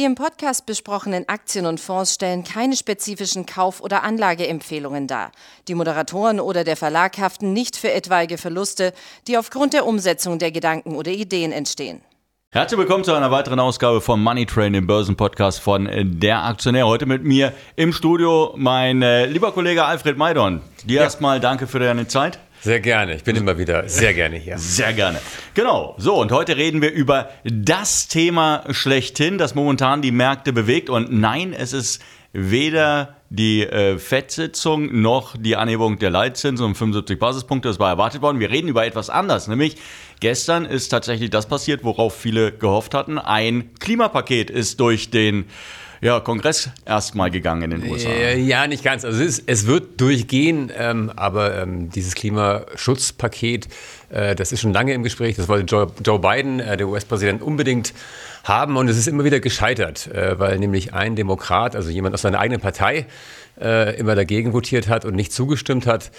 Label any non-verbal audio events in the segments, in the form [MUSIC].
Die im Podcast besprochenen Aktien und Fonds stellen keine spezifischen Kauf- oder Anlageempfehlungen dar. Die Moderatoren oder der Verlag haften nicht für etwaige Verluste, die aufgrund der Umsetzung der Gedanken oder Ideen entstehen. Herzlich willkommen zu einer weiteren Ausgabe von Money Train, dem Börsenpodcast von Der Aktionär. Heute mit mir im Studio mein äh, lieber Kollege Alfred Maidon. Dir ja. erstmal danke für deine Zeit. Sehr gerne. Ich bin immer wieder sehr gerne hier. Sehr gerne. Genau. So, und heute reden wir über das Thema schlechthin, das momentan die Märkte bewegt. Und nein, es ist weder die äh, FED-Sitzung noch die Anhebung der Leitzinsen um 75 Basispunkte. Das war erwartet worden. Wir reden über etwas anderes, nämlich gestern ist tatsächlich das passiert, worauf viele gehofft hatten. Ein Klimapaket ist durch den ja, Kongress erstmal gegangen in den USA. Ja, nicht ganz. Also es, ist, es wird durchgehen, ähm, aber ähm, dieses Klimaschutzpaket, äh, das ist schon lange im Gespräch. Das wollte Joe, Joe Biden, äh, der US-Präsident, unbedingt haben und es ist immer wieder gescheitert, äh, weil nämlich ein Demokrat, also jemand aus seiner eigenen Partei, äh, immer dagegen votiert hat und nicht zugestimmt hat.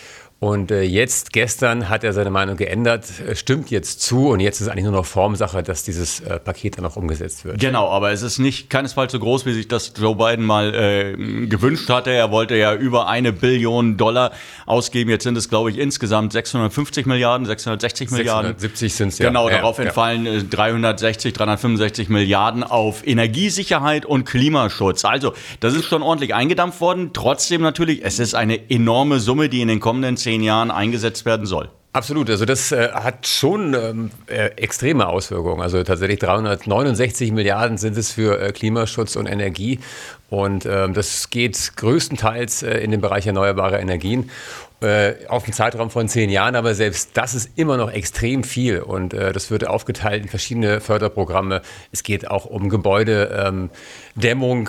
Und äh, jetzt, gestern, hat er seine Meinung geändert, äh, stimmt jetzt zu und jetzt ist eigentlich nur noch Formsache, dass dieses äh, Paket dann auch umgesetzt wird. Genau, aber es ist nicht keinesfalls so groß, wie sich das Joe Biden mal äh, gewünscht hatte. Er wollte ja über eine Billion Dollar ausgeben. Jetzt sind es, glaube ich, insgesamt 650 Milliarden, 660 Milliarden. 670 sind es ja. Genau, darauf ja, entfallen ja. 360, 365 Milliarden auf Energiesicherheit und Klimaschutz. Also, das ist schon ordentlich eingedampft worden. Trotzdem natürlich, es ist eine enorme Summe, die in den kommenden zehn Jahren eingesetzt werden soll. Absolut, also das äh, hat schon ähm, äh, extreme Auswirkungen. Also tatsächlich 369 Milliarden sind es für äh, Klimaschutz und Energie und ähm, das geht größtenteils äh, in den Bereich erneuerbare Energien äh, auf einen Zeitraum von zehn Jahren, aber selbst das ist immer noch extrem viel und äh, das wird aufgeteilt in verschiedene Förderprogramme. Es geht auch um Gebäudedämmung,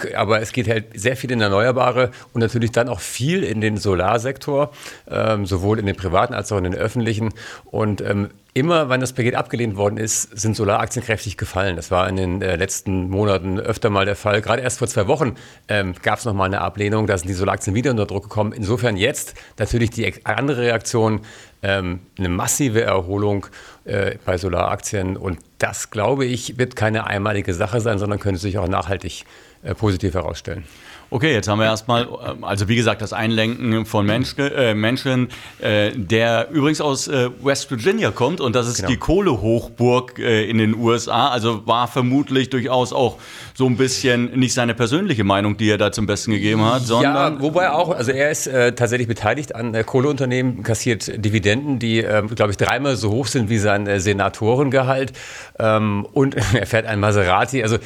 ähm, aber es geht halt sehr viel in Erneuerbare und natürlich dann auch viel in den Solarsektor, ähm, sowohl in den privaten als auch in den öffentlichen. Und ähm, Immer, wenn das Paket abgelehnt worden ist, sind Solaraktien kräftig gefallen. Das war in den äh, letzten Monaten öfter mal der Fall. Gerade erst vor zwei Wochen ähm, gab es nochmal eine Ablehnung. Da sind die Solaraktien wieder unter Druck gekommen. Insofern jetzt natürlich die andere Reaktion, ähm, eine massive Erholung äh, bei Solaraktien. Und das, glaube ich, wird keine einmalige Sache sein, sondern könnte sich auch nachhaltig äh, positiv herausstellen. Okay, jetzt haben wir erstmal, ähm, also wie gesagt, das Einlenken von Menschen, äh, Menschen äh, der übrigens aus äh, West Virginia kommt und das ist genau. die Kohlehochburg äh, in den USA. Also war vermutlich durchaus auch so ein bisschen nicht seine persönliche Meinung, die er da zum Besten gegeben hat, sondern. Ja, wobei auch, also er ist äh, tatsächlich beteiligt an äh, Kohleunternehmen, kassiert Dividenden, die, ähm, glaube ich, dreimal so hoch sind wie sein Senatorengehalt. Ähm, und [LAUGHS] er fährt ein Maserati. Also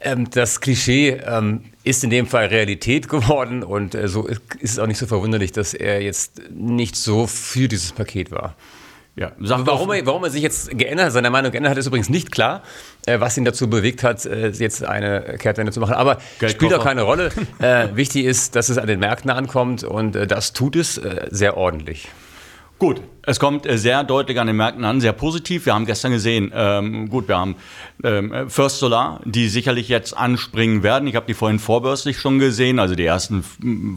ähm, das Klischee ähm, ist in dem Fall Realität geworden und äh, so ist es auch nicht so verwunderlich, dass er jetzt nicht so für dieses Paket war. Ja, warum, er, warum er sich jetzt geändert hat, seine Meinung geändert hat, ist übrigens nicht klar, äh, was ihn dazu bewegt hat, äh, jetzt eine Kehrtwende zu machen. Aber Geldkoffer. spielt auch keine Rolle. äh, wichtig ist, dass es an den Märkten ankommt und äh, das tut es äh, sehr ordentlich. Gut, es kommt äh, sehr deutlich an den Märkten an, sehr positiv. Wir haben gestern gesehen, ähm, gut, wir haben ähm, First Solar, die sicherlich jetzt anspringen werden. Ich habe die vorhin vorbörslich schon gesehen, also die ersten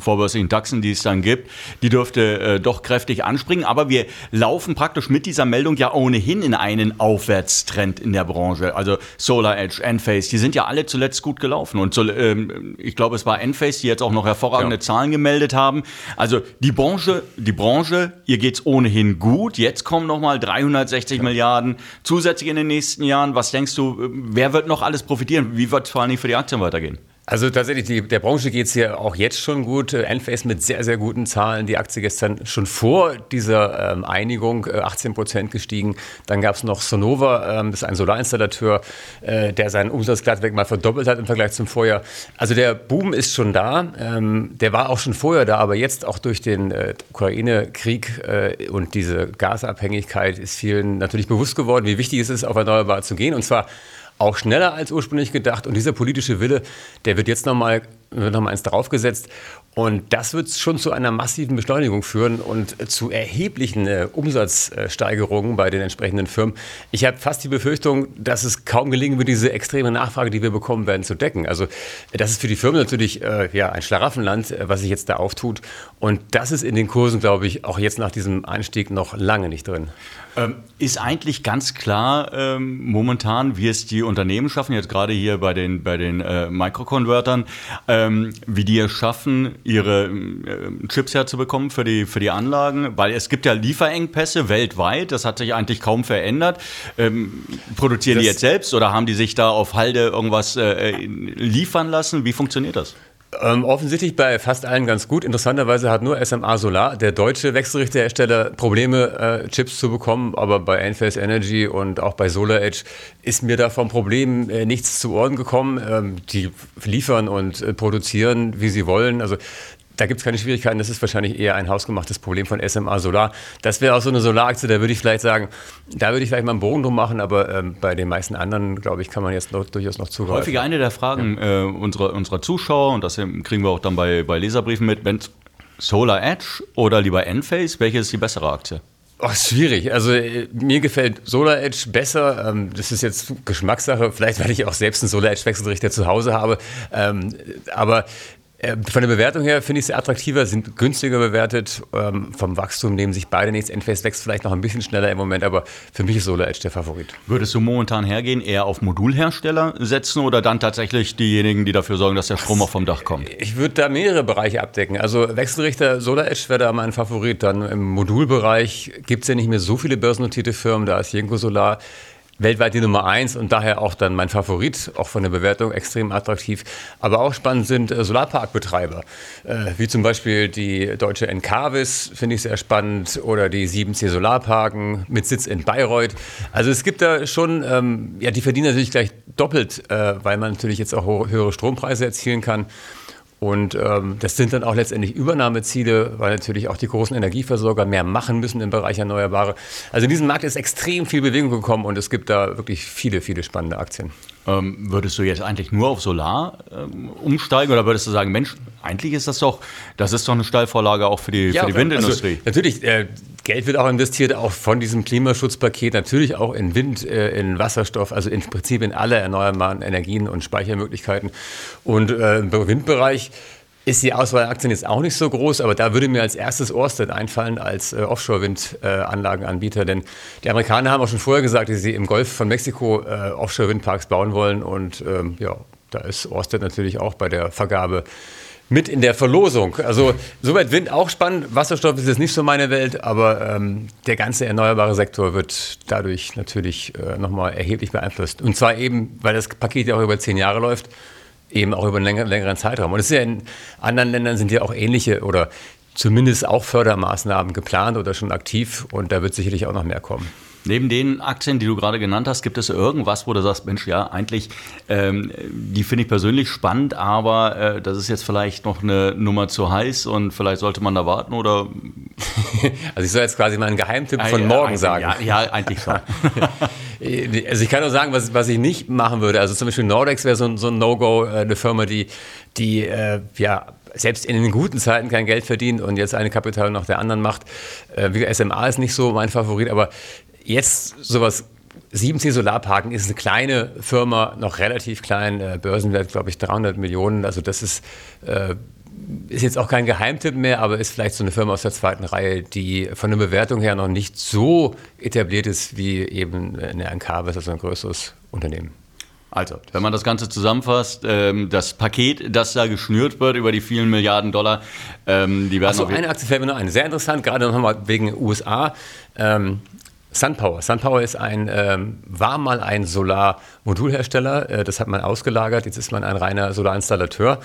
vorbörslichen Taxen, die es dann gibt. Die dürfte äh, doch kräftig anspringen. Aber wir laufen praktisch mit dieser Meldung ja ohnehin in einen Aufwärtstrend in der Branche. Also Solar Edge, Enphase, die sind ja alle zuletzt gut gelaufen. Und so, ähm, ich glaube, es war Enphase, die jetzt auch noch hervorragende ja. Zahlen gemeldet haben. Also die Branche, die Branche, ihr geht's ohnehin gut. Jetzt kommen nochmal 360 ja. Milliarden zusätzlich in den nächsten Jahren. Was denkst du, wer wird noch alles profitieren? Wie wird es vor allem für die Aktien weitergehen? Also tatsächlich, die, der Branche geht es hier auch jetzt schon gut. Enphase mit sehr, sehr guten Zahlen. Die Aktie gestern schon vor dieser ähm, Einigung äh, 18 Prozent gestiegen. Dann gab es noch Sonova, ähm, das ist ein Solarinstallateur, äh, der seinen Umsatz glattweg mal verdoppelt hat im Vergleich zum Vorjahr. Also der Boom ist schon da. Ähm, der war auch schon vorher da, aber jetzt auch durch den äh, Ukraine-Krieg äh, und diese Gasabhängigkeit ist vielen natürlich bewusst geworden, wie wichtig es ist, auf Erneuerbare zu gehen. Und zwar auch schneller als ursprünglich gedacht. Und dieser politische Wille, der wird jetzt nochmal wird nochmal eins draufgesetzt. Und das wird schon zu einer massiven Beschleunigung führen und zu erheblichen äh, Umsatzsteigerungen bei den entsprechenden Firmen. Ich habe fast die Befürchtung, dass es kaum gelingen wird, diese extreme Nachfrage, die wir bekommen werden, zu decken. Also das ist für die Firmen natürlich äh, ja, ein Schlaraffenland, äh, was sich jetzt da auftut. Und das ist in den Kursen, glaube ich, auch jetzt nach diesem Einstieg noch lange nicht drin. Ähm, ist eigentlich ganz klar ähm, momentan, wie es die Unternehmen schaffen, jetzt gerade hier bei den, bei den äh, Microconvertern, ähm, wie die es schaffen, ihre äh, Chips herzubekommen für die, für die Anlagen, weil es gibt ja Lieferengpässe weltweit, das hat sich eigentlich kaum verändert. Ähm, produzieren das die jetzt selbst oder haben die sich da auf Halde irgendwas äh, liefern lassen? Wie funktioniert das? Ähm, offensichtlich bei fast allen ganz gut. Interessanterweise hat nur SMA Solar, der deutsche Wechselrichterhersteller, Probleme, äh, Chips zu bekommen. Aber bei Enphase Energy und auch bei SolarEdge ist mir da vom Problem äh, nichts zu Ohren gekommen. Ähm, die liefern und äh, produzieren, wie sie wollen. Also da gibt es keine Schwierigkeiten. Das ist wahrscheinlich eher ein hausgemachtes Problem von SMA Solar. Das wäre auch so eine Solaraktie, da würde ich vielleicht sagen, da würde ich vielleicht mal einen Bogen drum machen, aber ähm, bei den meisten anderen, glaube ich, kann man jetzt noch, durchaus noch zugreifen. Häufig eine der Fragen ja. äh, unserer, unserer Zuschauer, und das kriegen wir auch dann bei, bei Leserbriefen mit, wenn Solar Edge oder lieber Enphase, welche ist die bessere Aktie? Oh, schwierig. Also äh, mir gefällt Solar Edge besser. Ähm, das ist jetzt Geschmackssache. Vielleicht, weil ich auch selbst einen Solar Edge Wechselrichter zu Hause habe. Ähm, aber von der Bewertung her finde ich sie attraktiver, sind günstiger bewertet. Ähm, vom Wachstum nehmen sich beide nichts. Enphase wächst vielleicht noch ein bisschen schneller im Moment, aber für mich ist Solar Edge der Favorit. Würdest du momentan hergehen, eher auf Modulhersteller setzen oder dann tatsächlich diejenigen, die dafür sorgen, dass der Strom auch vom Dach kommt? Ich würde da mehrere Bereiche abdecken. Also Wechselrichter Solar Edge wäre da mein Favorit. Dann im Modulbereich gibt es ja nicht mehr so viele börsennotierte Firmen. Da ist Jenko Solar weltweit die Nummer eins und daher auch dann mein Favorit, auch von der Bewertung extrem attraktiv. Aber auch spannend sind äh, Solarparkbetreiber, äh, wie zum Beispiel die deutsche Encarvis, finde ich sehr spannend, oder die 7C Solarparken mit Sitz in Bayreuth. Also es gibt da schon, ähm, ja, die verdienen natürlich gleich doppelt, äh, weil man natürlich jetzt auch höhere Strompreise erzielen kann. Und ähm, das sind dann auch letztendlich Übernahmeziele, weil natürlich auch die großen Energieversorger mehr machen müssen im Bereich Erneuerbare. Also in diesem Markt ist extrem viel Bewegung gekommen und es gibt da wirklich viele, viele spannende Aktien. Ähm, würdest du jetzt eigentlich nur auf Solar ähm, umsteigen oder würdest du sagen, Mensch, eigentlich ist das doch, das ist doch eine Steilvorlage auch für die, ja, für die Windindustrie? Also, natürlich, äh, Geld wird auch investiert, auch von diesem Klimaschutzpaket, natürlich auch in Wind, äh, in Wasserstoff, also im Prinzip in alle erneuerbaren Energien und Speichermöglichkeiten. Und äh, im Windbereich ist die Auswahl der Aktien jetzt auch nicht so groß, aber da würde mir als erstes Orsted einfallen als äh, Offshore-Windanlagenanbieter, denn die Amerikaner haben auch schon vorher gesagt, dass sie im Golf von Mexiko äh, Offshore-Windparks bauen wollen und ähm, ja, da ist Orsted natürlich auch bei der Vergabe mit in der Verlosung. Also soweit Wind auch spannend. Wasserstoff ist jetzt nicht so meine Welt, aber ähm, der ganze erneuerbare Sektor wird dadurch natürlich äh, nochmal erheblich beeinflusst. Und zwar eben, weil das Paket ja auch über zehn Jahre läuft, eben auch über einen längeren, längeren Zeitraum. Und es ist ja in anderen Ländern sind ja auch ähnliche oder zumindest auch Fördermaßnahmen geplant oder schon aktiv und da wird sicherlich auch noch mehr kommen. Neben den Aktien, die du gerade genannt hast, gibt es irgendwas, wo du sagst, Mensch, ja, eigentlich, ähm, die finde ich persönlich spannend, aber äh, das ist jetzt vielleicht noch eine Nummer zu heiß und vielleicht sollte man da warten oder? [LAUGHS] also ich soll jetzt quasi mal einen Geheimtipp von morgen sagen. Ja, ja, eigentlich schon. [LAUGHS] also ich kann nur sagen, was, was ich nicht machen würde. Also zum Beispiel Nordex wäre so, so ein No-Go, äh, eine Firma, die, die äh, ja selbst in den guten Zeiten kein Geld verdient und jetzt eine Kapital nach der anderen macht. Äh, SMA ist nicht so mein Favorit, aber jetzt sowas 7C Solarparken ist eine kleine Firma, noch relativ klein, äh, Börsenwert, glaube ich, 300 Millionen. Also das ist, äh, ist jetzt auch kein Geheimtipp mehr, aber ist vielleicht so eine Firma aus der zweiten Reihe, die von der Bewertung her noch nicht so etabliert ist wie eben eine Encarvis, also ein größeres Unternehmen. Also, wenn man das Ganze zusammenfasst, ähm, das Paket, das da geschnürt wird über die vielen Milliarden Dollar, ähm, die werden. Achso, eine Aktie fällt mir noch ein. Sehr interessant, gerade nochmal wegen USA. Ähm, SunPower. SunPower ist ein, ähm, war mal ein Solarmodulhersteller. Äh, das hat man ausgelagert. Jetzt ist man ein reiner Solarinstallateur.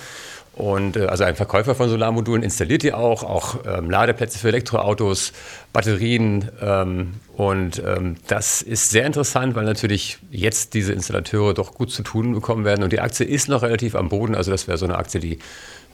Und äh, also ein Verkäufer von Solarmodulen installiert die auch, auch ähm, Ladeplätze für Elektroautos, Batterien. Ähm, und ähm, das ist sehr interessant, weil natürlich jetzt diese Installateure doch gut zu tun bekommen werden. Und die Aktie ist noch relativ am Boden. Also das wäre so eine Aktie, die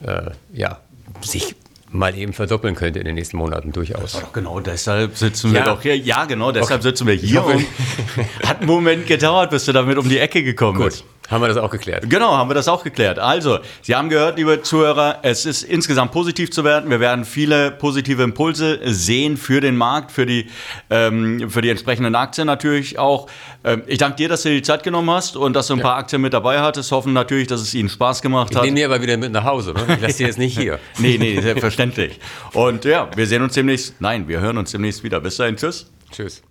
äh, ja, sich mal eben verdoppeln könnte in den nächsten Monaten durchaus. genau deshalb sitzen wir ja. doch hier. Ja, genau deshalb okay. sitzen wir hier. [LAUGHS] Hat einen Moment gedauert, bis du damit um die Ecke gekommen Gut. bist. Haben wir das auch geklärt? Genau, haben wir das auch geklärt. Also, Sie haben gehört, liebe Zuhörer, es ist insgesamt positiv zu werden. Wir werden viele positive Impulse sehen für den Markt, für die, ähm, für die entsprechenden Aktien natürlich auch. Ähm, ich danke dir, dass du dir die Zeit genommen hast und dass du ein ja. paar Aktien mit dabei hattest. Hoffen natürlich, dass es Ihnen Spaß gemacht ich hat. Ich nehme die aber wieder mit nach Hause. Ne? Ich lasse die jetzt nicht hier. [LAUGHS] nee, nee, selbstverständlich. Und ja, wir sehen uns demnächst. Nein, wir hören uns demnächst wieder. Bis dahin, tschüss. Tschüss.